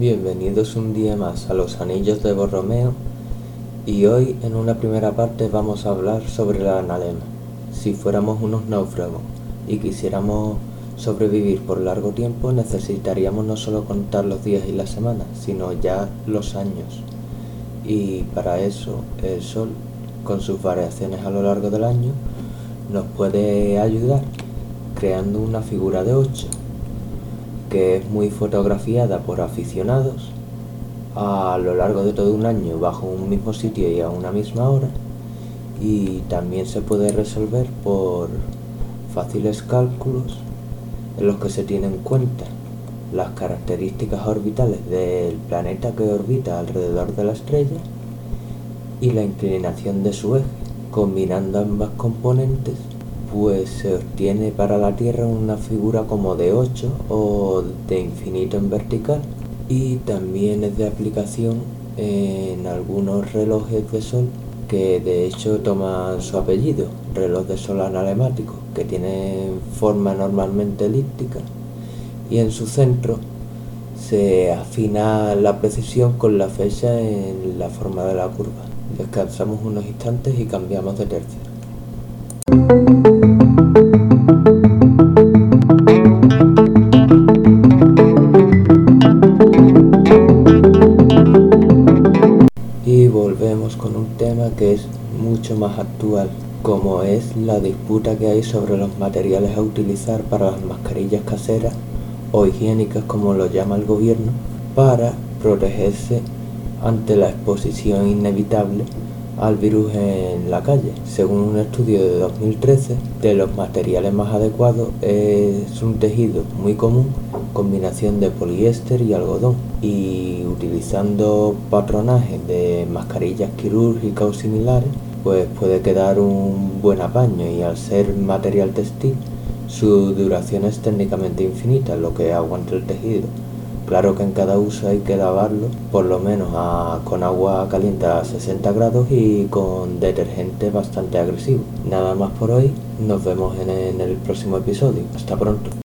bienvenidos un día más a los Anillos de Borromeo y hoy en una primera parte vamos a hablar sobre la analema. Si fuéramos unos náufragos y quisiéramos sobrevivir por largo tiempo necesitaríamos no solo contar los días y las semanas, sino ya los años. Y para eso el Sol, con sus variaciones a lo largo del año, nos puede ayudar creando una figura de 8 que es muy fotografiada por aficionados a lo largo de todo un año bajo un mismo sitio y a una misma hora y también se puede resolver por fáciles cálculos en los que se tienen en cuenta las características orbitales del planeta que orbita alrededor de la estrella y la inclinación de su eje. Combinando ambas componentes pues se obtiene para la Tierra una figura como de 8 o de infinito en vertical y también es de aplicación en algunos relojes de sol que de hecho toman su apellido, reloj de sol analemático, que tiene forma normalmente elíptica y en su centro se afina la precisión con la fecha en la forma de la curva. Descansamos unos instantes y cambiamos de tercio. Con un tema que es mucho más actual, como es la disputa que hay sobre los materiales a utilizar para las mascarillas caseras o higiénicas como lo llama el gobierno, para protegerse ante la exposición inevitable al virus en la calle. Según un estudio de 2013, de los materiales más adecuados es un tejido muy común, combinación de poliéster y algodón, y utilizando patronajes de mascarillas quirúrgicas o similares, pues puede quedar un buen apaño y al ser material textil, su duración es técnicamente infinita, lo que aguanta el tejido Claro que en cada uso hay que lavarlo por lo menos con agua caliente a 60 grados y con detergente bastante agresivo. Nada más por hoy, nos vemos en el próximo episodio. Hasta pronto.